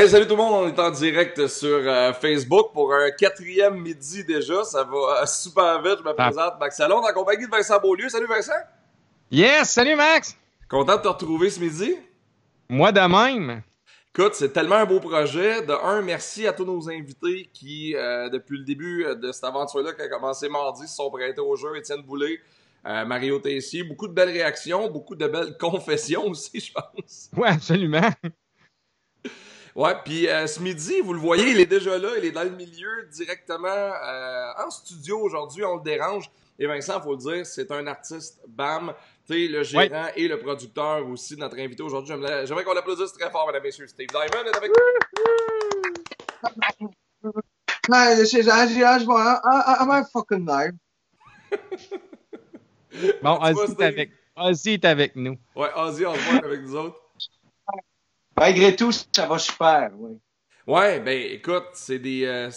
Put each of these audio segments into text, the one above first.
Hey, salut tout le monde, on est en direct sur euh, Facebook pour un quatrième midi déjà. Ça va euh, super vite. Je me Ah. présente Max Salon en compagnie de Vincent Beaulieu. Salut Vincent. Yes, salut Max! Content de te retrouver ce midi. Moi de même. Écoute, c'est tellement un beau projet. De un, merci à tous nos invités qui, euh, depuis le début de cette aventure-là, qui a commencé mardi, se sont prêtés au jeu. Étienne Boulay, euh, Mario Tessier. Beaucoup de belles réactions, beaucoup de belles confessions aussi, je pense. Ouais, absolument. Ouais, puis euh, ce midi, vous le voyez, il est déjà là, il est dans le milieu directement euh, en studio aujourd'hui, on le dérange. Et Vincent, faut le dire, c'est un artiste, bam, tu sais, le gérant et le producteur aussi de notre invité aujourd'hui. J'aimerais qu'on l'applaudisse très fort, mesdames et messieurs. Steve Diamond est avec nous. I'm a fucking. Bon, Ozzy est avec, Ozzy est avec nous. Ouais, Ozzy Osbourne avec nous autres. Malgré tout, ça va super, oui. Ouais, ben écoute, c'est des. euh,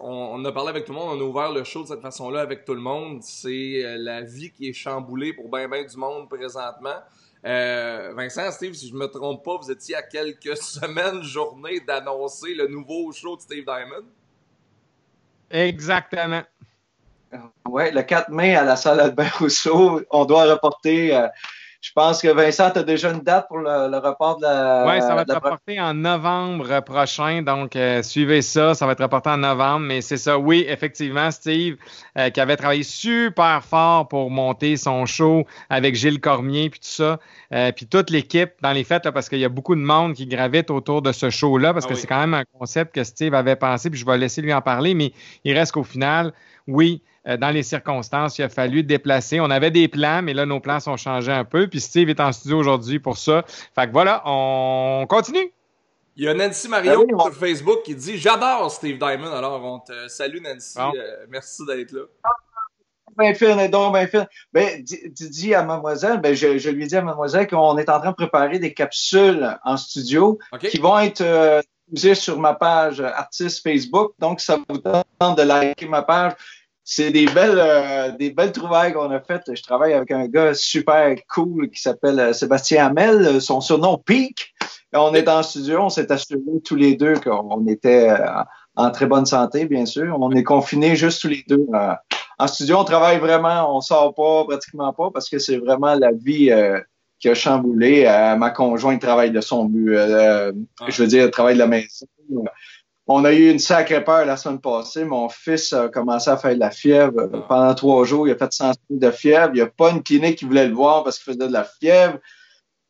on, on a parlé avec tout le monde, on a ouvert le show de cette façon-là avec tout le monde. C'est euh, la vie qui est chamboulée pour ben ben du monde présentement. Euh, Vincent, Steve, si je me trompe pas, vous étiez à quelques semaines, journées d'annoncer le nouveau show de Steve Diamond. Exactement. Ouais, le 4 mai à la salle Albert Rousseau, on doit reporter. Je pense que Vincent, tu as déjà une date pour le, le report de la. Ouais, ça va de être reporté en novembre prochain, donc euh, suivez ça, ça va être reporté en novembre, mais c'est ça, oui, effectivement, Steve, euh, qui avait travaillé super fort pour monter son show avec Gilles Cormier, puis tout ça, euh, puis toute l'équipe dans les fêtes, là, parce qu'il y a beaucoup de monde qui gravite autour de ce show-là, parce Ah que oui. c'est quand même un concept que Steve avait pensé, puis je vais laisser lui en parler, mais il reste qu'au final, oui, dans les circonstances, il a fallu déplacer. On avait des plans, mais là, nos plans sont changés un peu. Puis Steve est en studio aujourd'hui pour ça. Fait que voilà, on continue. Il y a Nancy oui, on- sur Facebook qui dit J'adore Steve Diamond. Alors, on te salue, Nancy. Bon. Euh, merci d'être là. Ben donc ben fine. Ben, dis, à mademoiselle, ben, je, je lui dis à mademoiselle qu'on est en train de préparer des capsules en studio qui vont être euh, diffusées sur ma page euh, artiste Facebook. Donc, ça vous tente de liker ma page. C'est des belles, euh, des belles trouvailles qu'on a faites. Je travaille avec un gars super cool qui s'appelle euh, Sébastien Hamel, son surnom Peak. On est en studio, on s'est assuré tous les deux qu'on était euh, en très bonne santé, bien sûr. On est confinés juste tous les deux. euh, en studio, on travaille vraiment, on sort pas, pratiquement pas, parce que c'est vraiment la vie euh, qui a chamboulé. Euh, ma conjointe travaille de son but. Ah. Je veux dire, elle travaille de la maison. On a eu une sacrée peur la semaine passée. Mon fils a commencé à faire de la fièvre. Euh, Pendant trois jours, il a fait 100 de fièvre. Il n'y a pas une clinique qui voulait le voir parce qu'il faisait de la fièvre.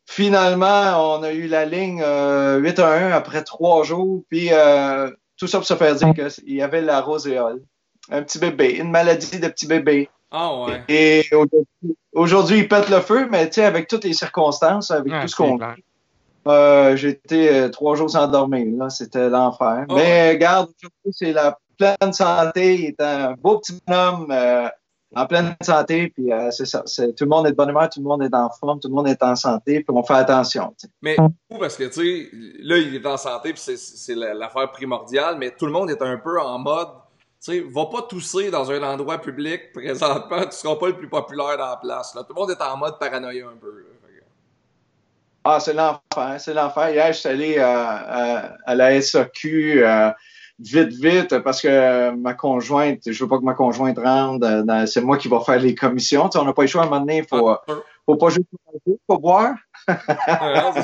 Finalement, on a eu la ligne euh, 8 à 1 après trois jours. Puis euh, tout ça pour se faire dire qu'il y avait la roséole. Un petit bébé, une maladie de petit bébé. Ah ouais. Et aujourd'hui- aujourd'hui, il pète le feu, mais tu sais, avec toutes les circonstances, avec Ouais, tout ce qu'on. Euh, j'ai été euh, trois jours sans dormir. Là, c'était l'enfer. Oh. Mais regarde, aujourd'hui, c'est la pleine santé. Il est un beau petit bonhomme euh, en pleine santé. Puis euh, c'est ça. Tout le monde est de bonne humeur, tout le monde est en forme, tout le monde est en santé. Puis on fait attention. tu sais. Mais fou parce que, tu sais, là, il est en santé, puis c'est- c'est la- l'affaire primordiale, mais tout le monde est un peu en mode, tu sais, va pas tousser dans un endroit public présentement, tu seras pas le plus populaire dans la place. Là. Tout le monde est en mode paranoïa un peu. là. Ah, c'est l'enfer, c'est l'enfer. Hier, je suis allé euh, à, à la SAQ euh, vite, vite, parce que ma conjointe, je veux pas que ma conjointe rentre. euh, c'est moi qui va faire les commissions. Tu sais, on n'a pas le choix à un moment donné. Il faut, Ah, faut pas juste manger, faut boire. Ouais,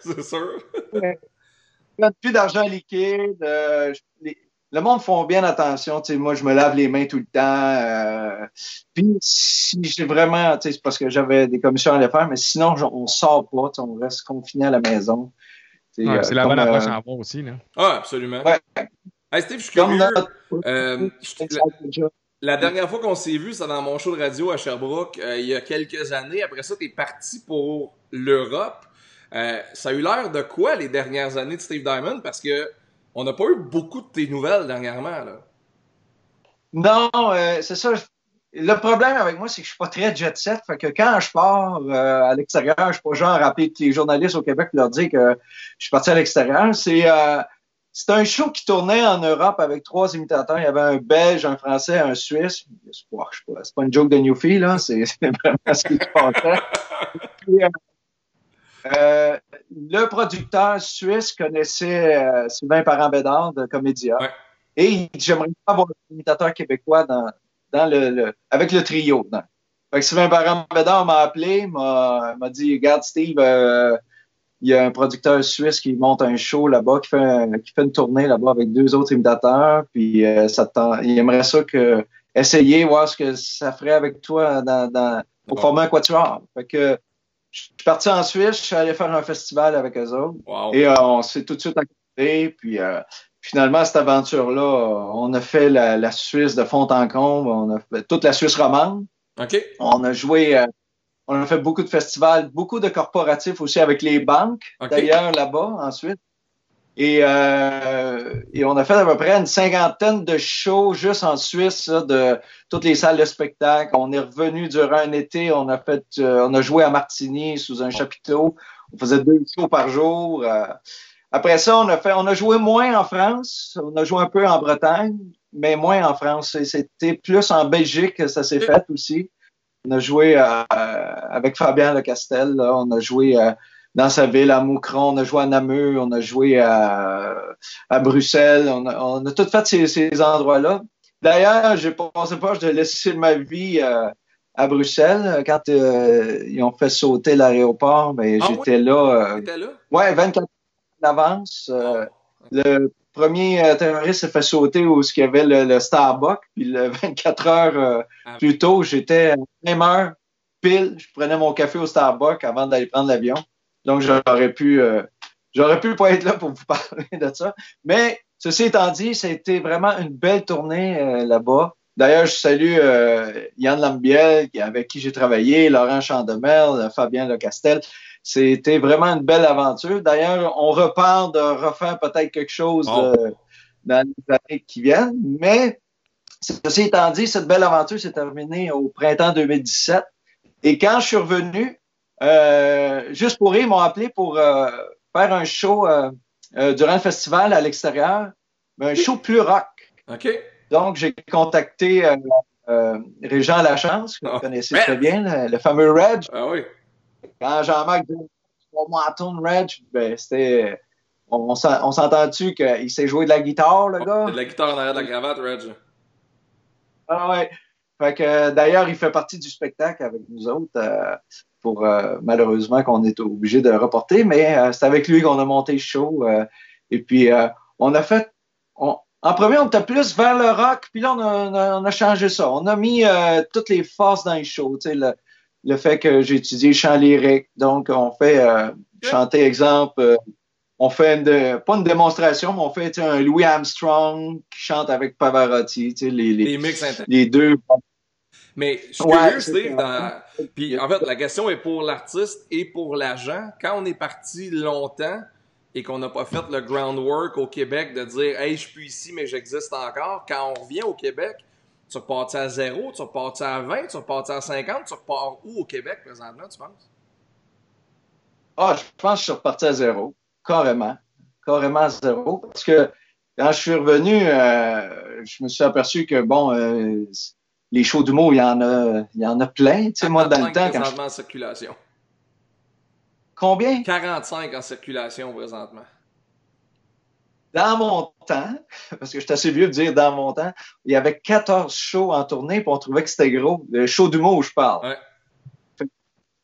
c'est- sûr. A plus d'argent liquide. euh, je- les- le monde font bien attention. Tu sais, moi, je me lave les mains tout le temps. euh, puis, si j'ai vraiment, tu sais, c'est parce que j'avais des commissions à aller faire, mais sinon, on sort pas. tu sais, On reste confiné à la maison. Tu sais, Ouais, euh, c'est la bonne approche euh, à avoir aussi. Là. Ah, absolument. Ouais. Hey, Steve, je suis Comme curieux. notre- Euh, je- la, dernière fois qu'on s'est vu, c'est dans mon show de radio à Sherbrooke, euh, il y a quelques années. Après ça, t'es parti pour l'Europe. Euh, ça a eu l'air de quoi les dernières années de Steve Diamond? Parce que on n'a pas eu beaucoup de tes nouvelles dernièrement. Là. Non, euh, c'est ça. Le problème avec moi, c'est que je suis pas très jet set. Fait que quand je pars euh, à l'extérieur, je suis pas genre à rappeler tous les journalistes au Québec et leur dire que je suis parti à l'extérieur. C'est euh, un show qui tournait en Europe avec trois imitateurs. Il y avait un Belge, un Français, un Suisse. C'est pas, pas, une joke de Newfie, là. C'est vraiment ce qui se passait. Euh, euh, le producteur suisse connaissait euh, Sylvain Parent-Bédard de Comédia. Et il dit J'aimerais pas avoir un imitateur québécois dans, dans le, avec le trio. Dans. Fait que Sylvain Parent-Bédard m'a appelé, m'a dit Regarde, Steve, euh, il y a un producteur suisse qui monte un show là-bas, qui fait, qui fait une tournée là-bas avec deux autres imitateurs. Puis euh, ça il aimerait ça que essayer, voir ce que ça ferait avec toi dans, dans, pour former un quatuor. Fait que je suis parti en Suisse, je suis allé faire un festival avec eux autres. Et euh, on s'est tout de suite accordé. Puis euh, finalement, cette aventure-là, on a fait la, Suisse de fond en comble, on a fait toute la Suisse romande. OK. On a joué, euh, on a fait beaucoup de festivals, beaucoup de corporatifs aussi avec les banques, d'ailleurs, là-bas, en Suisse. Et, euh, et, on a fait à peu près une cinquantaine de shows juste en Suisse, de toutes les salles de spectacle. On est revenu durant un été, on a fait, euh, on a joué à Martigny sous un chapiteau. On faisait deux shows par jour. Euh. après ça, on a fait, on a joué moins en France. On a joué un peu en Bretagne, mais moins en France. C'était plus en Belgique que ça s'est fait aussi. On a joué euh, avec Fabien Lecastel. Là. On a joué dans sa ville, à Moucron, on a joué à Namur, on a joué à, à Bruxelles, on a, on a tout fait ces, ces endroits-là. D'ailleurs, je pensais pas de laisser ma vie euh, à Bruxelles quand euh, ils ont fait sauter l'aéroport. Mais ah j'étais là. Euh, là? Ouais, 24 heures d'avance. Euh, le premier terroriste s'est fait sauter où il y avait le, Starbucks. Puis le 24 heures ah. plus tôt, j'étais à même heure pile. Je prenais mon café au Starbucks avant d'aller prendre l'avion. Donc, j'aurais pu, euh, j'aurais pu pas être là pour vous parler de ça. Mais ceci étant dit, c'était vraiment une belle tournée euh, là-bas. D'ailleurs, je salue euh, Yann Lambiel, avec qui j'ai travaillé, Laurent Chandemel, Fabien Lecastel. C'était vraiment une belle aventure. D'ailleurs, on repart de refaire peut-être quelque chose dans les années qui viennent. Mais ceci étant dit, cette belle aventure s'est terminée au printemps 2017. Et quand je suis revenu, juste pour eux, ils m'ont appelé pour euh, faire un show euh, durant le festival à l'extérieur, un show plus rock. OK. Donc, j'ai contacté Régent Lachance, que vous oh. connaissez très bien, le, fameux Reg. Ah oui. Quand Jean-Marc dit moi Reg, ben, c'était. On, on s'entend-tu qu'il sait jouer de la guitare, le gars? de la guitare en arrière de la cravate, Reg. Ah ouais. Fait que d'ailleurs, il fait partie du spectacle avec nous autres pour euh, malheureusement qu'on est obligé de reporter, mais euh, c'est avec lui qu'on a monté le show. Euh, et puis on a fait, en premier on était plus vers le rock, puis là on a, changé ça. On a mis toutes les forces dans le show, le, le fait que j'ai étudié chant lyrique, donc on fait chanter exemple. on fait une pas une démonstration, mais on fait un Louis Armstrong qui chante avec Pavarotti, tu sais, les, les, les, les deux mais je suis curieux, Steve, dans... puis en fait, la question est pour l'artiste et pour l'agent. Quand on est parti longtemps et qu'on n'a pas fait le groundwork au Québec de dire « Hey, je suis ici, mais j'existe encore », quand on revient au Québec, tu repars à zéro, tu repars à 20, tu repars à 50, tu repars où au Québec présentement, tu penses? Ah, je pense que je suis reparti à zéro, carrément. Carrément à zéro. Parce que quand je suis revenu, euh, je me suis aperçu que, bon, euh, les shows d'humour, il y en a, il y en a plein. Tu sais, moi, dans le temps, quand en circulation. Combien? 45 en circulation présentement. Dans mon temps, parce que je suis assez vieux de dire dans mon temps, il y avait 14 shows en tournée, puis on trouvait que c'était gros. Le show d'humour, je parle. Ouais.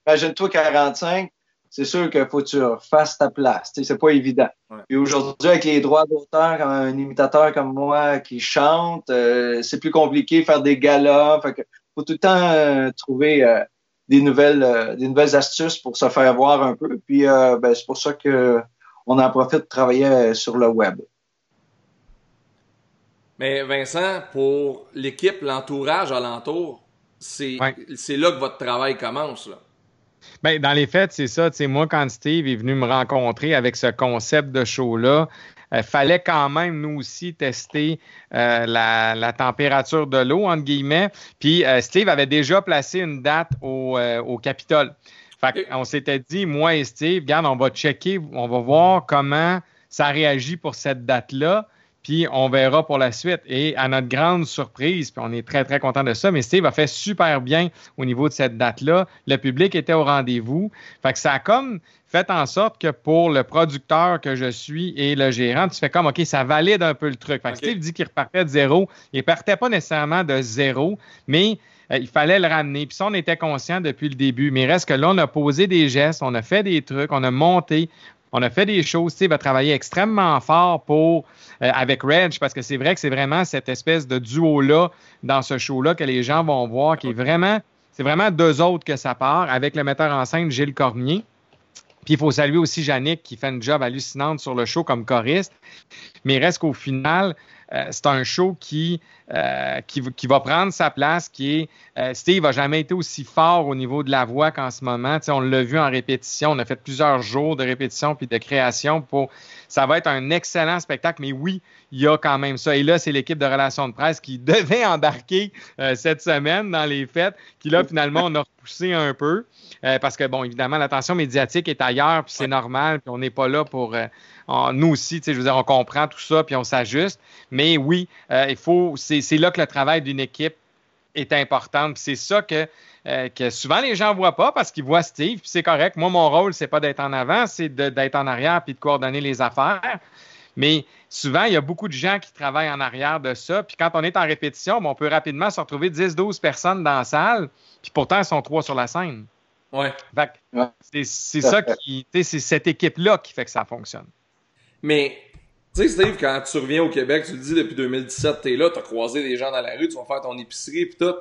Imagine-toi 45, c'est sûr qu'il faut que tu refasses ta place. Tu sais, c'est pas évident. Et aujourd'hui, avec les droits d'auteur, un imitateur comme moi qui chante, euh, c'est plus compliqué faire des galas. Fait que faut tout le temps euh, trouver euh, des nouvelles, des nouvelles astuces pour se faire voir un peu. Puis ben, c'est pour ça que on en profite de travailler sur le web. Mais Vincent, pour l'équipe, l'entourage alentour, c'est c'est là que votre travail commence. Là. Bien, dans les faits, c'est ça. Moi, quand Steve est venu me rencontrer avec ce concept de show-là, il euh, fallait quand même, nous aussi, tester euh, la, température de l'eau, entre guillemets. Puis euh, Steve avait déjà placé une date au, au Capitole. Fait on s'était dit, moi et Steve, regarde, on va checker, on va voir comment ça réagit pour cette date-là. Puis on verra pour la suite. Et à notre grande surprise, puis on est très, très content de ça, mais Steve a fait super bien au niveau de cette date-là. Le public était au rendez-vous. Fait que ça a comme fait en sorte que pour le producteur que je suis et le gérant, tu fais comme, OK, ça valide un peu le truc. Fait que Steve dit qu'il repartait de zéro. Il partait pas nécessairement de zéro, mais euh, il fallait le ramener. Puis ça, on était conscient depuis le début. Mais reste que là, on a posé des gestes, on a fait des trucs, on a monté, on a fait des choses. Steve a travaillé extrêmement fort pour euh, avec Reg parce que c'est vrai que c'est vraiment cette espèce de duo-là dans ce show-là que les gens vont voir qui est vraiment, c'est vraiment deux autres que ça part avec le metteur en scène Gilles Cormier. Puis il faut saluer aussi Yannick qui fait une job hallucinante sur le show comme choriste. Mais reste qu'au final, euh, c'est un show qui, euh, qui, va prendre sa place, qui est euh, Steve n'a jamais été aussi fort au niveau de la voix qu'en ce moment. on l'a vu en répétition, on a fait plusieurs jours de répétition puis de création pour. Ça va être un excellent spectacle, mais oui, il y a quand même ça. Et là, c'est l'équipe de relations de presse qui devait embarquer cette semaine dans les fêtes, qui là, finalement, on a repoussé un peu. parce que, bon, évidemment, l'attention médiatique est ailleurs, puis c'est normal, puis on n'est pas là pour nous aussi, je veux dire, on comprend tout ça, puis on s'ajuste. Mais oui, euh, il faut, c'est là que le travail d'une équipe est important. C'est ça que, euh, que souvent les gens ne voient pas parce qu'ils voient Steve, puis c'est correct. Moi, mon rôle, c'est pas d'être en avant, c'est d'être en arrière puis de coordonner les affaires. Mais souvent, il y a beaucoup de gens qui travaillent en arrière de ça. Puis quand on est en répétition, on peut rapidement se retrouver 10-12 personnes dans la salle, puis pourtant, elles sont trois sur la scène. Ouais. C'est ça qui. C'est cette équipe-là qui fait que ça fonctionne. Mais, tu sais, Steve, quand tu reviens au Québec, tu le dis depuis 2017, t'es là, t'as croisé des gens dans la rue, tu vas faire ton épicerie, pis tout.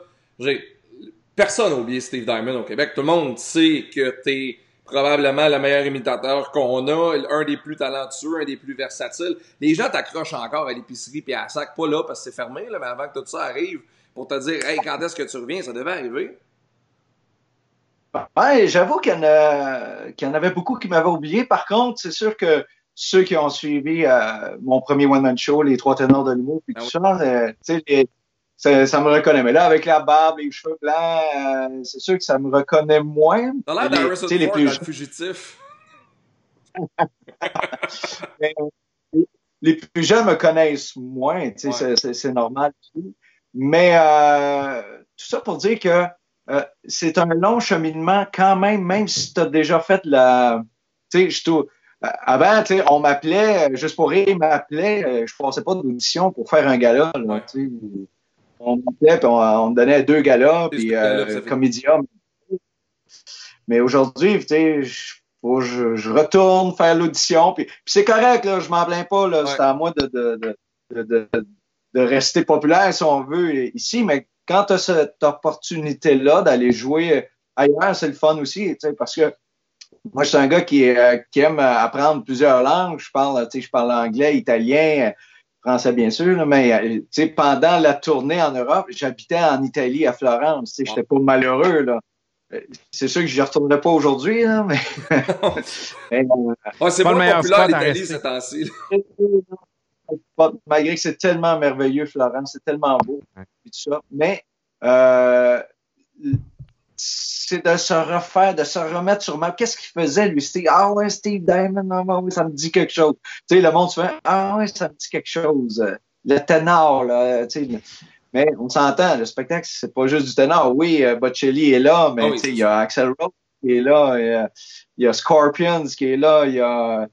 Personne n'a oublié Steve Diamond au Québec. Tout le monde sait que t'es probablement le meilleur imitateur qu'on a, un des plus talentueux, un des plus versatiles. Les gens t'accrochent encore à l'épicerie puis à la sac, pas là parce que c'est fermé, là, mais avant que tout ça arrive, pour te dire, hey, quand est-ce que tu reviens, ça devait arriver. Ouais, j'avoue qu'il y, y, en avait beaucoup qui m'avaient oublié. Par contre, c'est sûr que ceux qui ont suivi euh, mon premier one-man show, les trois ténors de l'humour, puis ah tout ça, euh, tu sais, ça, me reconnaît. Mais là, avec la barbe, les cheveux blancs, euh, c'est sûr que ça me reconnaît moins. T'as l'air d'Harrison les plus fugitif. les plus jeunes me connaissent moins, tu sais, c'est normal. Mais tout ça pour dire que c'est un long cheminement quand même, même si tu as déjà fait la... Tu sais, je avant, tu sais, on m'appelait, euh, juste pour rire, m'appelait, euh, je passais pas d'audition pour faire un gala, là, tu sais. On m'appelait, puis on, me donnait deux galas, puis euh, comédia. Mais aujourd'hui, tu sais, je, je, retourne faire l'audition, puis, c'est correct, là, je m'en plains pas, là, c'est à moi de, de, de, de, rester populaire, si on veut, ici, mais quand tu as cette opportunité-là d'aller jouer ailleurs, c'est le fun aussi, tu sais, parce que moi, je suis un gars qui, euh, qui aime apprendre plusieurs langues. Je parle, je parle anglais, italien, français bien sûr, mais euh, pendant la tournée en Europe, j'habitais en Italie, à Florence. Je n'étais pas malheureux. Là. Euh, c'est sûr que je n'y retournerai pas aujourd'hui, mais. c'est pas le meilleur populaire l'Italie ces temps-ci. Malgré que c'est tellement merveilleux, Florence, c'est tellement beau, tout ça. Mais euh, c'est de se refaire, de se remettre sur ma. Qu'est-ce qu'il faisait, lui? Steve? Ah ouais, Steve Diamond, ah oui, ça me dit quelque chose. Tu sais, le monde se fait Ah ouais, ça me dit quelque chose. Le ténor, là, tu sais. Mais on s'entend, le spectacle, c'est pas juste du ténor. Oui, euh, Bocelli est là, mais ah tu sais, il y a Axel Rose qui est là, il y, a, Scorpions qui est là, il y a.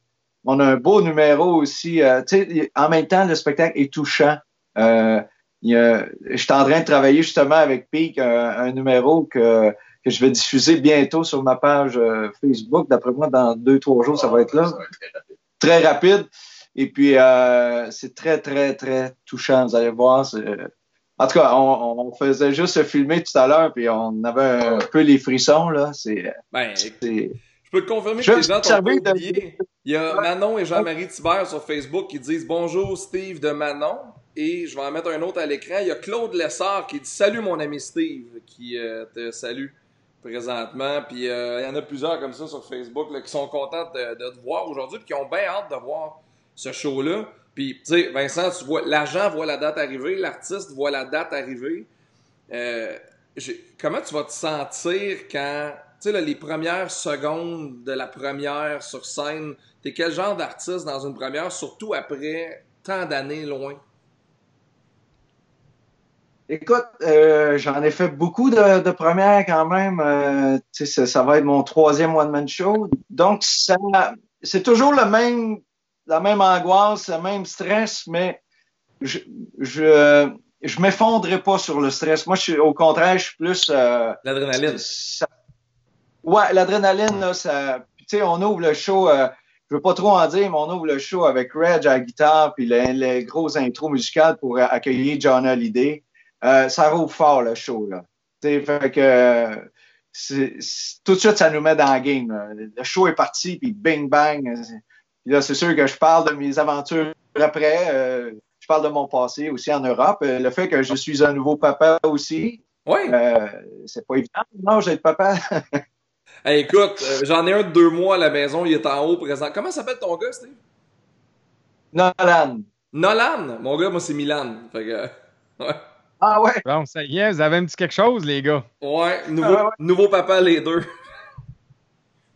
On a un beau numéro aussi. Euh, tu sais, en même temps, le spectacle est touchant. Euh, je suis en train de travailler justement avec Peak un, numéro que, que je vais diffuser bientôt sur ma page euh, Facebook. D'après moi, dans deux, trois jours, ça va être là. Très rapide. Et puis, euh, c'est très, très, très touchant. Vous allez voir. En tout cas, on, faisait juste se filmer tout à l'heure, puis on avait un peu les frissons. là. C'est, ben, je peux te confirmer que les gens t'ont. Il y a Manon et Jean-Marie Thibert sur Facebook qui disent « Bonjour Steve de Manon ». Et je vais en mettre un autre à l'écran. Il y a Claude Lessard qui dit Salut mon ami Steve, qui euh, te salue présentement. Puis euh, il y en a plusieurs comme ça sur Facebook qui sont contents de, te voir aujourd'hui qui ont bien hâte de voir ce show-là. Puis, tu sais, Vincent, tu vois, l'agent voit la date arriver, l'artiste voit la date arriver. Euh, comment tu vas te sentir quand, tu sais, les premières secondes de la première sur scène, t'es quel genre d'artiste dans une première, surtout après tant d'années loin? Écoute, euh, j'en ai fait beaucoup de, de premières quand même. Euh, ça, ça va être mon troisième one-man show. Donc, ça, c'est toujours le même, la même angoisse, le même stress, mais je, je, je m'effondrerai pas sur le stress. Moi, je suis, au contraire, je suis plus. Euh, l'adrénaline. Ouais, l'adrénaline, là, ça. Tu sais, on ouvre le show. Je veux pas trop en dire, mais on ouvre le show avec Reg à la guitare, puis les, les grosses intros musicales pour accueillir John Hallyday. Euh, ça roule fort le show là. T'sais, fait que tout de suite ça nous met dans la game. Là. Le show est parti puis bing bang. Puis là c'est sûr que je parle de mes aventures après. Euh, je parle de mon passé aussi en Europe. Euh, le fait que je suis un nouveau papa aussi. Oui. Euh, c'est pas évident. Non, j'ai papa. hey, écoute, j'en ai un de deux mois à la maison. Il est en haut présent. Comment s'appelle ton gars, Steve? Nolan. Nolan? Mon gars, moi c'est Milan. Fait que ouais. Ah ouais? Bon, ça y est, vous avez un petit quelque chose, les gars. Ouais, nouveau, ah ouais. nouveau papa, les deux.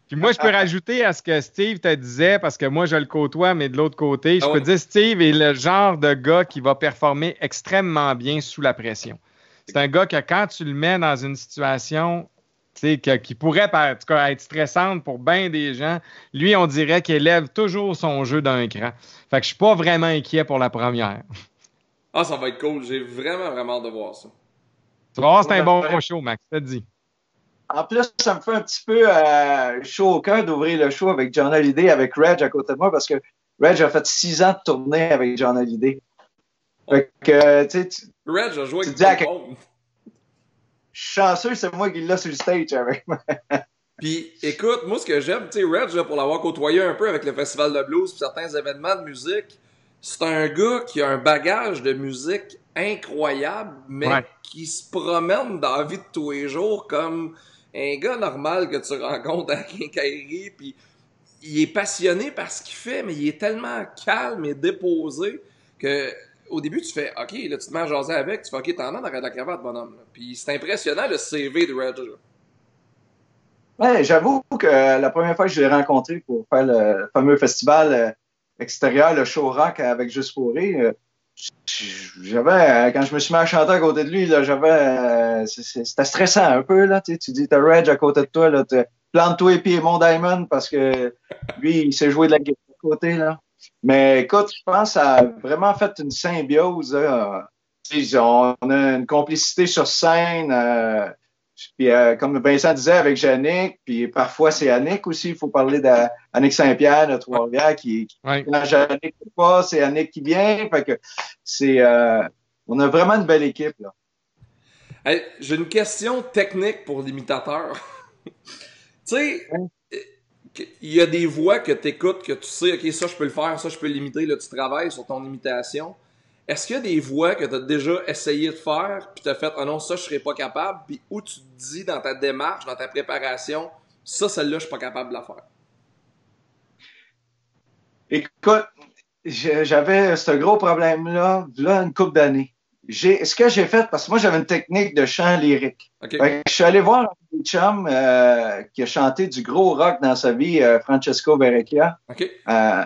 Puis moi, je peux rajouter à ce que Steve te disait, parce que moi, je le côtoie, mais de l'autre côté, je ah peux dire Steve est le genre de gars qui va performer extrêmement bien sous la pression. C'est un gars que quand tu le mets dans une situation que, qui pourrait en tout cas, être stressante pour bien des gens, lui, on dirait qu'il élève toujours son jeu d'un cran. Fait que je suis pas vraiment inquiet pour la première. Ah, ça va être cool. J'ai vraiment, vraiment hâte de voir ça. Tu vas voir, c'est un bon show, Max. Ça te dit. En plus, ça me fait un petit peu euh, chaud au cœur d'ouvrir le show avec John Hallyday, avec Reg à côté de moi, parce que Reg a fait six ans de tournée avec John Hallyday. Fait que, tu sais. Reg a joué avec tout le monde. Je suis chanceux, c'est moi qui l'ai sur le stage avec moi. Puis, écoute, moi, ce que j'aime, tu sais, Reg, là, pour l'avoir côtoyé un peu avec le Festival de blues et certains événements de musique, c'est un gars qui a un bagage de musique incroyable, mais ouais. qui se promène dans la vie de tous les jours comme un gars normal que tu rencontres à Quincaillerie, puis il est passionné par ce qu'il fait, mais il est tellement calme et déposé que au début, tu fais OK, là, tu te mets à jaser avec, tu fais OK, t'en as dans la cravate, bonhomme. Là. Puis c'est impressionnant le CV de Reg. Ouais, j'avoue que la première fois que je l'ai rencontré pour faire le fameux festival euh, extérieur, le show rock avec Juste pour rire, j'avais, quand je me suis mis à chanter à côté de lui, là, j'avais, c'était stressant un peu, là, tu, dis, t'as Reg à côté de toi, là, plante-toi et pieds mon Diamond parce que lui, il s'est joué de la guitare à côté, là. Mais écoute, je pense que ça a vraiment fait une symbiose, là. On a une complicité sur scène, euh, puis euh, comme Vincent disait avec Yannick, puis parfois c'est Annick aussi, il faut parler d'Annick Saint-Pierre de Trois-Rivières qui, qui ouais. quand Yannick pas, c'est Annick qui vient. Fait que c'est euh, on a vraiment une belle équipe là. Hey, J'ai une question technique pour l'imitateur. tu sais, il y a des voix que tu écoutes, que tu sais, ok, ça je peux le faire, ça je peux l'imiter, là tu travailles sur ton imitation. Est-ce qu'il y a des voix que tu as déjà essayé de faire, puis tu as fait « Ah oh non, ça, je serais pas capable », puis où tu te dis dans ta démarche, dans ta préparation, ça, celle-là, je suis pas capable de la faire? Écoute, j'avais ce gros problème-là, là, une couple d'années. Ce que j'ai fait, parce que moi, j'avais une technique de chant lyrique. Okay. je suis allé voir un chum euh, qui a chanté du gros rock dans sa vie, euh, Francesco Verrecchia. Okay. Euh,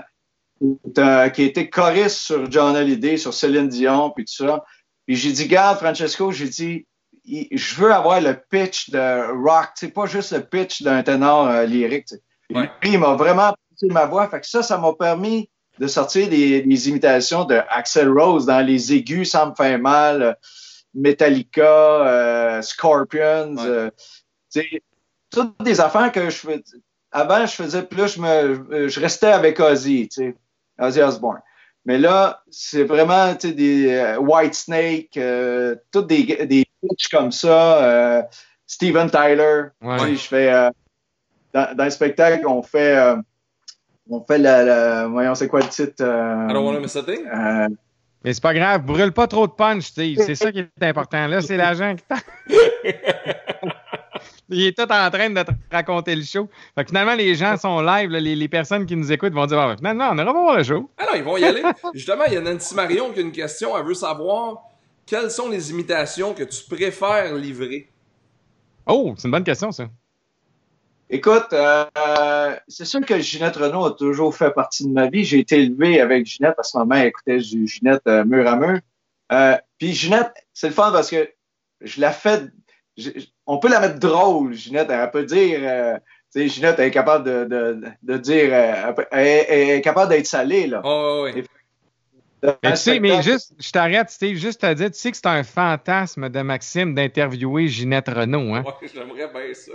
qui été choriste sur John Hallyday, sur Céline Dion, puis tout ça. Puis j'ai dit, garde, Francesco, j'ai dit, je veux avoir le pitch de rock, c'est pas juste le pitch d'un ténor euh, lyrique. Ouais. Puis il m'a vraiment poussé ma voix. Fait que ça, ça m'a permis de sortir des, des, imitations de Axel Rose dans les aigus, ça me fait mal, Metallica, euh, Scorpions, ouais. euh, toutes des affaires que je fais. Avant, je faisais plus, je me, je restais avec Ozzy, tu sais. Ozzy Osbourne. Mais là, c'est vraiment des euh, White Snake, euh, toutes des, des pitchs comme ça. Euh, Steven Tyler. Ouais. Je fais euh, dans, dans, le spectacle, on fait euh, on fait la, la voyons c'est quoi le titre. I don't wanna miss a thing. Mais c'est pas grave, brûle pas trop de punch, Steve. C'est ça qui est important. Là, c'est l'agent qui Il est tout en train de te raconter le show. Fait que finalement, les gens sont live, là, les, les, personnes qui nous écoutent vont dire ah, finalement, on ira voir le show. Ah non, ils vont y aller. Justement, il y a Nancy Marion qui a une question. Elle veut savoir quelles sont les imitations que tu préfères livrer? Oh, c'est une bonne question, ça. Écoute, euh, c'est sûr que Ginette Renault a toujours fait partie de ma vie. J'ai été élevé avec Ginette parce que ma mère écoutait du Ginette euh, mur à mur. Euh, puis Ginette, c'est le fun parce que je la fais. je- on peut la mettre drôle, Ginette. Elle peut dire. euh, tu sais, Ginette elle est capable de, de, de dire. euh, elle, est- capable d'être salée, là. Oh, ouais, ouais. Mais tu sais, mais juste, je t'arrête, Steve, juste à dire, tu sais que c'est un fantasme de Maxime d'interviewer Ginette Renault, hein? Ouais, j'aimerais bien ça.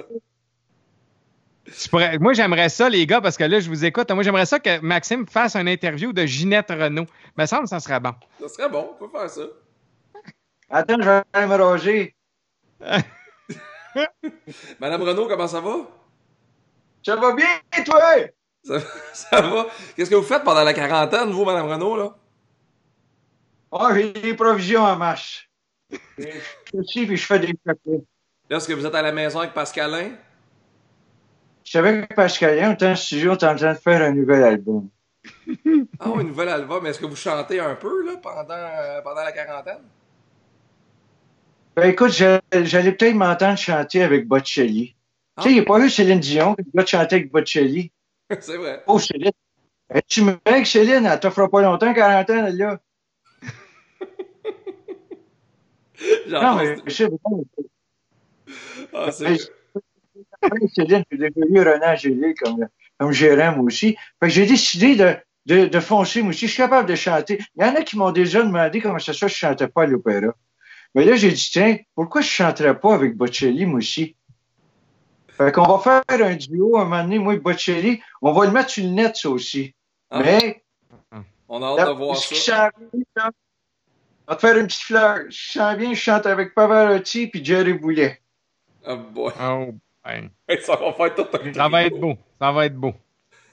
Pourrais- moi, j'aimerais ça, les gars, parce que là, je vous écoute. Moi, j'aimerais ça que Maxime fasse une interview de Ginette Renault. Me semble que ça serait bon. Ça serait bon, on peut faire ça. Attends, je vais aller me ranger. Madame Renault, comment ça va? Ça va bien, toi? Ça, ça va? Qu'est-ce que vous faites pendant la quarantaine, vous, Madame Renault, là? Oh, j'ai des provisions en marche. Je suis ici, puis je fais des papiers. Là, est-ce que vous êtes à la maison avec Pascalin? Je savais que Pascalien, on était en studio, on était en train de faire un nouvel album. Ah, oui, une nouvelle album. Est-ce que vous chantez un peu, là, pendant, euh, pendant la quarantaine? Ben écoute, j'a- j'allais peut-être m'entendre chanter avec Bocelli. Ah. Tu sais, il n'y a pas eu Céline Dion qui va chanter avec Bocelli. C'est vrai. Oh, Céline. Tu me que Céline, elle t'offre pas longtemps, 40 ans, elle, là. Non, mais je sais pas. Ah, Céline, j'ai vu René Angélil comme, comme gérant, moi aussi. Fait que j'ai décidé de, de, de foncer, moi aussi. Je suis capable de chanter. Il y en a qui m'ont déjà demandé comment ça se fait que je chantais pas à l'opéra. Mais là, j'ai dit, tiens, pourquoi je chanterais pas avec Bocelli, moi aussi? Fait qu'on va faire un duo un moment donné, moi et Bocelli. On va le mettre sur le net, ça aussi. Ah. Mais, On a hâte de voir ça. on va te faire une petite fleur. Je chante bien, je chante avec Pavarotti puis Jerry Boulet. Ah, boy. Oh, ben. Ça va faire tout un Ça va être beau. Ça va être beau.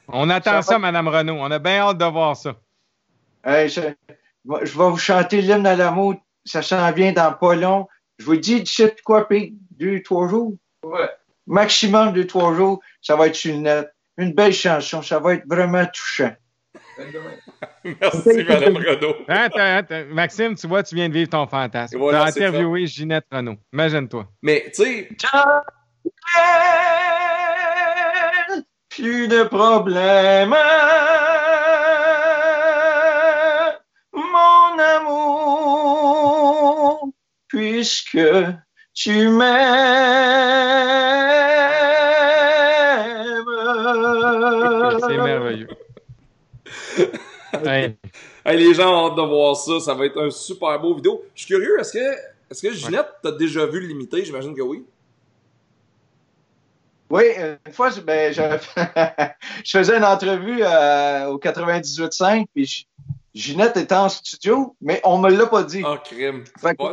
On attend Ça ça, va- Madame Renault. On a bien hâte de voir ça. Hey, je, je vais vous chanter l'hymne à l'amour. Ça s'en vient dans pas long. Je vous dis d'ici quoi, puis deux, trois jours? Ouais. Maximum deux, trois jours, ça va être sur le net. Une belle chanson. Ça va être vraiment touchant. Merci, Madame Renault. Attends, attends. Maxime, tu vois, tu viens de vivre ton fantasme. Voilà, tu as interviewé Ginette Renault. Imagine-toi. Mais, tu sais, Plus de problème. Puisque tu m'aimes. C'est merveilleux. Hey, hey, les gens ont hâte de voir ça. Ça va être un super beau vidéo. Je suis curieux, est-ce que, est-ce que Ginette, t'as déjà vu limité? J'imagine que oui. Oui, une fois, je- ben, je, je faisais une entrevue euh, au 98.5, puis Gi- Ginette était en studio, mais on me l'a pas dit. Ah, crime. Fait que-.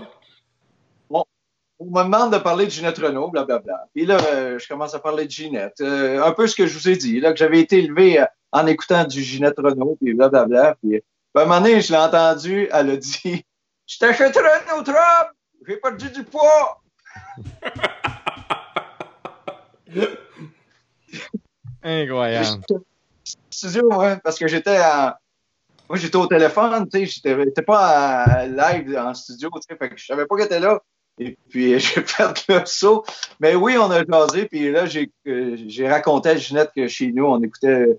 On me demande de parler de Ginette Renault, blablabla. Puis là, euh, je commence à parler de Ginette. Euh, un peu ce que je vous ai dit, là, que j'avais été élevé euh, en écoutant du Ginette Renault, puis blablabla. Puis, puis à un moment donné, je l'ai entendu, elle a dit « Je t'achèterai un autre homme! J'ai perdu du poids! incroyable. studio, ouais, parce que j'étais en... Moi, j'étais au téléphone, tu sais, j'étais j'étais pas à live en studio, tu sais, fait que je savais pas qu'elle était là. Et puis, j'ai fait le saut. Mais oui, on a jasé, puis là, j'ai euh, j'ai raconté à Ginette que chez nous, on écoutait,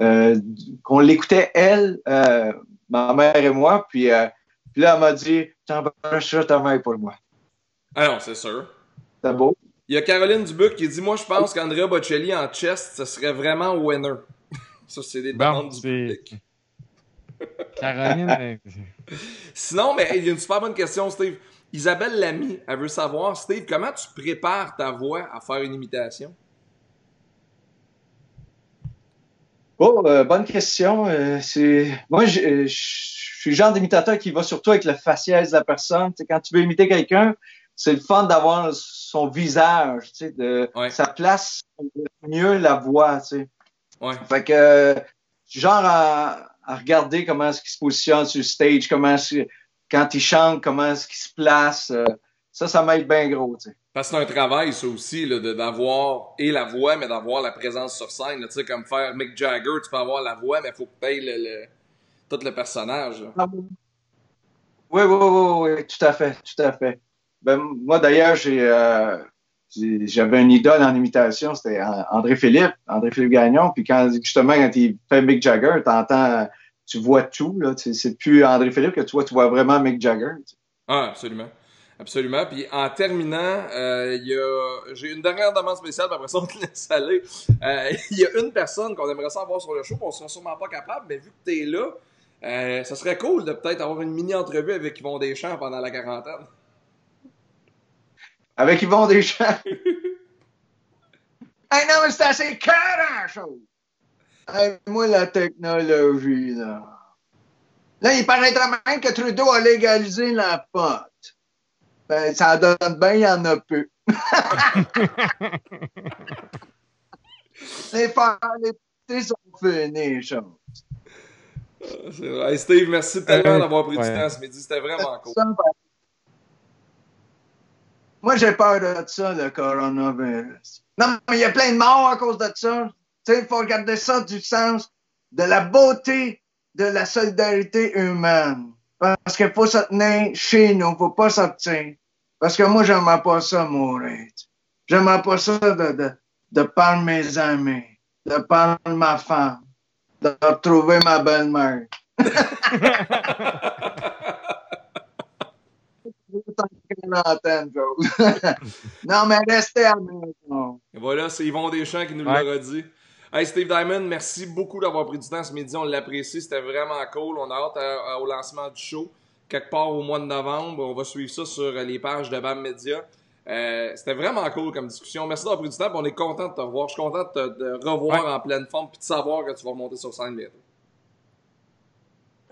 euh, qu'on l'écoutait, elle, euh, ma mère et moi, puis, euh, puis là, elle m'a dit, t'embrasseras ta mère pour moi. Ah non, c'est sûr. C'est beau? Il y a Caroline Dubuc qui dit Moi, je pense qu'Andrea Bocelli en chest, ce serait vraiment winner. Ça, c'est des Bon, demandes du public. Caroline, euh, Sinon, mais il y a une super bonne question, Steve. Isabelle Lamy, elle veut savoir, Steve, comment tu prépares ta voix à faire une imitation? Oh, euh, bonne question. Euh, c'est moi, je, euh, je suis le genre d'imitateur qui va surtout avec le faciès de la personne. Quand tu veux imiter quelqu'un, c'est le fun d'avoir son visage, de Ouais. ça place mieux la voix. Ouais. Fait que genre à, à regarder comment est-ce qu'il se positionne sur le stage, comment est-ce- quand il chante, comment est-ce qu'il se place. euh, ça, ça m'aide bien gros, tu sais. Parce que c'est un travail, ça aussi, d'avoir et la voix, mais d'avoir la présence sur scène. là. Tu sais, comme faire Mick Jagger, tu peux avoir la voix, mais il faut que tu le, le- tout le personnage. là. Oui, oui, oui, oui, tout à fait, tout à fait. Ben, moi, d'ailleurs, j'ai, euh, j'avais un idole en imitation, c'était André Philippe, André Philippe Gagnon. Puis quand justement quand il fait Mick Jagger, t'entends, tu vois tout là. C'est plus André Philippe que tu vois, tu vois vraiment Mick Jagger. Ah, absolument. Absolument. Puis en terminant, euh, il y a, j'ai une dernière demande spéciale, puis après ça, on te laisse aller. Euh, il y a une personne qu'on aimerait savoir sur le show, on ne sera sûrement pas capable, mais vu que tu es là, euh, ça serait cool de peut-être avoir une mini-entrevue avec Yvon Deschamps pendant la quarantaine. Avec Yvon Deschamps? hey, non, mais c'est assez chose! Hey, moi, la technologie, là. Là, il paraîtrait même que Trudeau a légalisé la pote. Ben, ça donne bien, il y en a peu. les faire, les petits sont finis, chose. Hey Steve, merci tellement d'avoir pris du temps ce midi. C'était vraiment cool. Moi, j'ai peur de ça, le coronavirus. Non, mais il y a plein de morts à cause de ça. Il faut regarder ça du sens de la beauté de la solidarité humaine. Parce qu'il faut se tenir chez nous, il ne faut pas sortir. Parce que moi, j'aimerais pas ça mourir. J'aimerais pas ça de, de, de perdre mes amis, de perdre ma femme, de retrouver ma belle-mère. non, mais restez à maison. Voilà, c'est Yvon Deschamps qui nous l'a redit. Hey Steve Diamond, merci beaucoup d'avoir pris du temps ce midi. On l'apprécie, c'était vraiment cool. On a hâte au lancement du show, quelque part au mois de novembre. On va suivre ça sur les pages de BAM Media. Euh, c'était vraiment cool comme discussion. Merci d'avoir pris du temps. On est content de te revoir. Je suis content de te revoir en pleine forme et de savoir que tu vas remonter sur scène bientôt.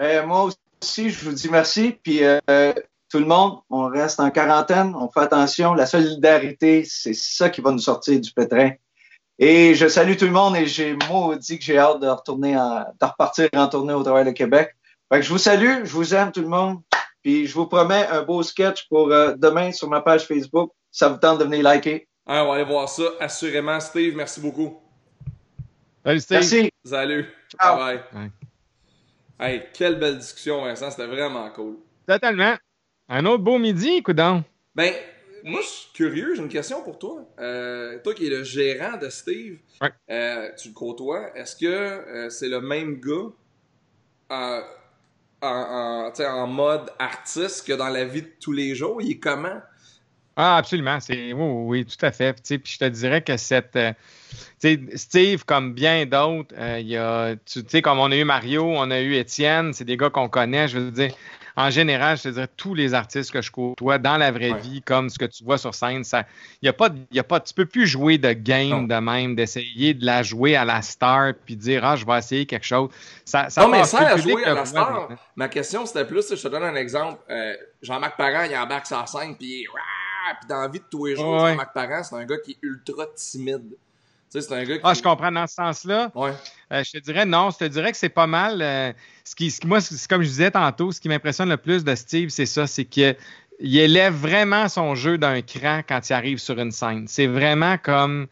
Euh, moi aussi, je vous dis merci. Puis euh, tout le monde, on reste en quarantaine. On fait attention. La solidarité, c'est ça qui va nous sortir du pétrin. Et je salue tout le monde et j'ai maudit que j'ai hâte de retourner en, de repartir en tournée au Travail de Québec. Fait que je vous salue, je vous aime tout le monde. Puis je vous promets un beau sketch pour euh, demain sur ma page Facebook. Ça vous tente de venir liker? Ah, on va aller voir ça, assurément. Steve, merci beaucoup. Salut Steve. Merci. Salut. Ciao. Bye. Hey, quelle belle discussion, Vincent. C'était vraiment cool. Totalement. Un autre beau midi, coudon. Ben, moi, je suis curieux, j'ai une question pour toi. Euh, toi qui es le gérant de Steve, euh, tu le côtoies, est-ce que euh, c'est le même gars en, en, mode artiste que dans la vie de tous les jours? Il est comment? Ah, absolument. C'est, oui, tout à fait. Puis je te dirais que cette. Steve, comme bien d'autres, il y a, tu sais, comme on a eu Mario, on a eu Étienne, c'est des gars qu'on connaît. Je veux dire, en général, je te dirais, tous les artistes que je côtoie dans la vraie vie, comme ce que tu vois sur scène, ça, y a pas, y a pas, tu peux plus jouer de game de même, d'essayer de la jouer à la star puis dire, ah, je vais essayer quelque chose. Ça, ça non, mais sans la jouer à la star, ma question, c'était plus, je te donne un exemple, euh, Jean-Marc Parent, il embarque sur scène puis puis dans la vie de tous les jours, Jean-Marc Parent, c'est un gars qui est ultra timide. Tu sais, c'est un gars qui... Ah, je comprends dans ce sens-là. Ouais. Euh, je te dirais non, je te dirais que c'est pas mal. Euh, ce qui, moi, comme je disais tantôt, ce qui m'impressionne le plus de Steve, c'est ça, c'est qu'il élève vraiment son jeu d'un cran quand il arrive sur une scène. C'est vraiment comme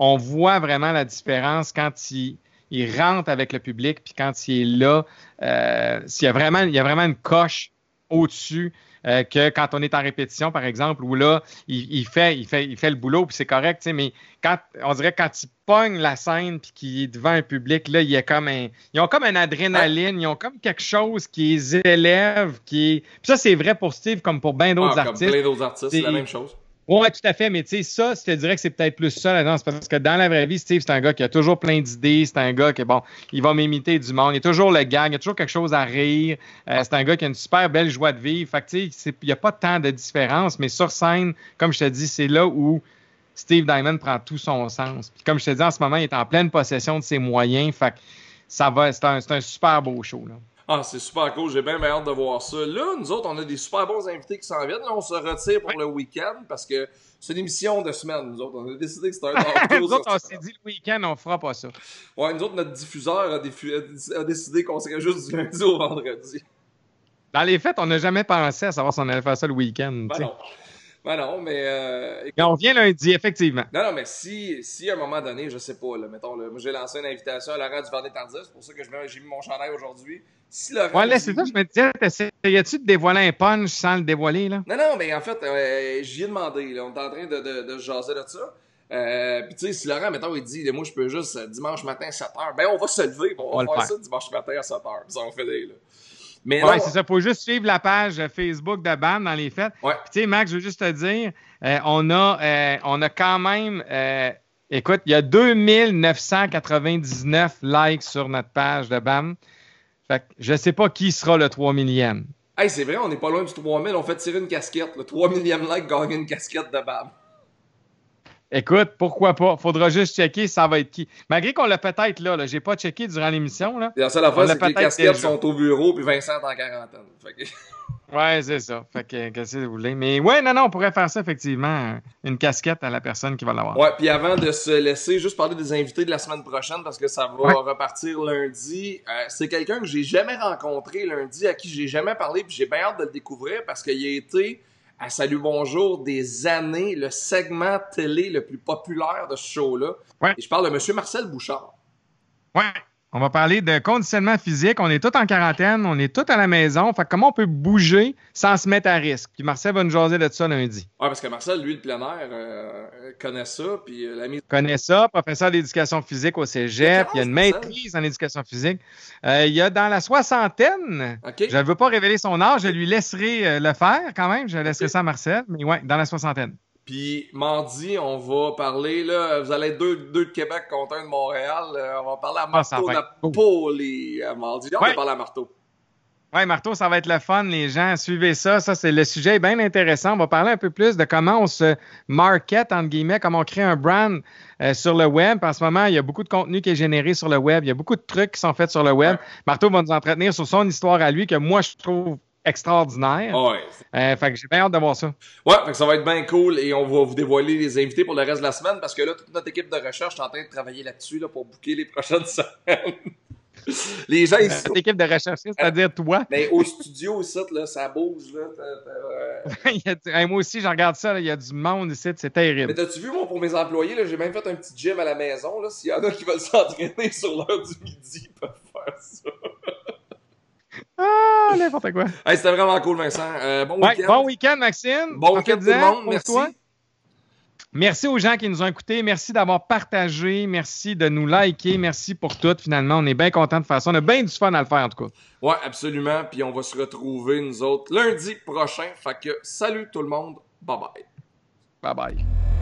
on voit vraiment la différence quand il, il rentre avec le public, puis quand il est là, euh, s'il y a vraiment, il y a vraiment une coche au-dessus euh, que quand on est en répétition, par exemple, où là, il, fait, il, fait, il fait le boulot, puis c'est correct, mais quand, on dirait quand il pogne la scène puis qu'il est devant un public, là, il y a comme un, ils ont comme une adrénaline, ils ont comme quelque chose qui les élève, qui Puis ça, c'est vrai pour Steve comme pour bien d'autres ah, artistes. Comme plein d'autres artistes, c'est la même chose. Oui, tout à fait. Mais tu sais, ça, je te dirais que c'est peut-être plus ça là-dedans. parce que dans la vraie vie, Steve, c'est un gars qui a toujours plein d'idées. C'est un gars qui, bon, il va m'imiter du monde. Il y a toujours le gag. Il y a toujours quelque chose à rire. Euh, c'est un gars qui a une super belle joie de vivre. Fait que, tu sais, il n'y a pas tant de différence. Mais sur scène, comme je te dis, c'est là où Steve Diamond prend tout son sens. Puis comme je te dis, en ce moment, il est en pleine possession de ses moyens. Fait que ça va, c'est un, un super beau show, là. Ah, c'est super cool. J'ai bien, hâte de voir ça. Là, nous autres, on a des super bons invités qui s'en viennent. Là, on se retire pour le week-end parce que c'est une émission de semaine, nous autres. On a décidé que c'était un Nous autres, on s'est dit le week-end, on fera pas ça. Ouais, nous autres, notre diffuseur a, décidé qu'on serait juste du lundi au vendredi. Dans les fêtes, on n'a jamais pensé à savoir si on allait faire ça le week-end. Ben non. Ben non, mais. Euh, on vient lundi, effectivement. Non, non, mais si, si à un moment donné, je sais pas, là, mettons, là, moi j'ai lancé une invitation à Laurent du Vendée Tardif, c'est pour ça que j'ai mis mon chandail aujourd'hui. Si Laurent. Ouais, là, c'est ça, je me disais, essayais-tu de dévoiler un punch sans le dévoiler, là? Non, non, mais en fait, euh, j'y ai demandé, là, on est en train de, de, de jaser de ça. Euh, puis tu sais, si Laurent, mettons, il dit, moi je peux juste euh, dimanche matin à 7h, ben on va se lever, on, va faire ça dimanche matin à 7h, ça on fait des, là. Mais ouais, c'est ça. Faut juste suivre la page Facebook de BAM dans les fêtes. Ouais. tu sais, Max, je veux juste te dire, euh, on, a, euh, on a quand même. Euh, écoute, il y a 2999 likes sur notre page de BAM. Fait que je sais pas qui sera le 3 millième. Hey, c'est vrai, on n'est pas loin du 3000. On fait tirer une casquette. Le 3 millième like gagne une casquette de BAM. Écoute, pourquoi pas? Faudra juste checker ça va être qui. Malgré qu'on l'a peut-être là, là. j'ai pas checké durant l'émission. Là. la seule affaire, c'est que les casquettes sont au bureau, puis Vincent est en quarantaine. ouais, c'est ça. Fait que, qu'est-ce que vous voulez? Mais ouais, non, non, on pourrait faire ça, effectivement. Une casquette à la personne qui va l'avoir. Ouais, puis avant de se laisser, juste parler des invités de la semaine prochaine, parce que ça va repartir lundi. Euh, c'est quelqu'un que j'ai jamais rencontré lundi, à qui j'ai jamais parlé, puis j'ai bien hâte de le découvrir, parce qu'il a été à Salut Bonjour des années, le segment télé le plus populaire de ce show-là. Et je parle de M. Marcel Bouchard. Ouais. On va parler de conditionnement physique. On est tous en quarantaine, on est tous à la maison. Fait comment on peut bouger sans se mettre à risque? Puis Marcel va nous jaser de ça lundi. Oui, parce que Marcel, lui, le plein air, euh, connaît ça. Puis euh, la Connaît ça, professeur d'éducation physique au cégep. Il y a une maîtrise en éducation physique. Euh, il y a dans la soixantaine. Je ne veux pas révéler son âge. Je lui laisserai le faire quand même. Je laisserai ça à Marcel. Mais ouais, dans la soixantaine. Puis mardi, on va parler, là, vous allez être deux, deux de Québec contre un de Montréal. Euh, on va parler à ah, Marteau Napoli euh, mardi. On va parler à Marteau. Oui, Marteau, ça va être le fun, les gens. Suivez ça. Ça, c'est le sujet bien intéressant. On va parler un peu plus de comment on se market, entre guillemets, comment on crée un brand euh, sur le web. En ce moment, il y a beaucoup de contenu qui est généré sur le web. Il y a beaucoup de trucs qui sont faits sur le web. Marteau va nous entretenir sur son histoire à lui que moi, je trouve extraordinaire. Ouais. Euh, fait que j'ai bien hâte de voir ça. Ouais, fait que ça va être bien cool et on va vous dévoiler les invités pour le reste de la semaine parce que là, toute notre équipe de recherche est en train de travailler là-dessus là, pour booker les prochaines semaines. les gens, ils sont... équipe de recherche, c'est-à-dire toi. Mais au studio, ici, là, ça bouge. Là, moi aussi, je regarde ça, il y a du monde ici, c'est terrible. Mais t'as-tu vu, moi, pour mes employés, j'ai même fait un petit gym à la maison. S'il y en a qui veulent s'entraîner sur l'heure du midi, ils peuvent faire ça. Ah, n'importe quoi. C'était vraiment cool, Vincent. Euh, bon week-end. Bon week-end, Maxime. Bon week-end tout le monde. Merci. Merci aux gens qui nous ont écoutés. Merci d'avoir partagé. Merci de nous liker. Merci pour tout. Finalement, on est bien content de faire ça. On a bien du fun à le faire, en tout cas. Oui, absolument. Puis on va se retrouver, nous autres, lundi prochain. Fait que salut tout le monde. Bye bye. Bye bye.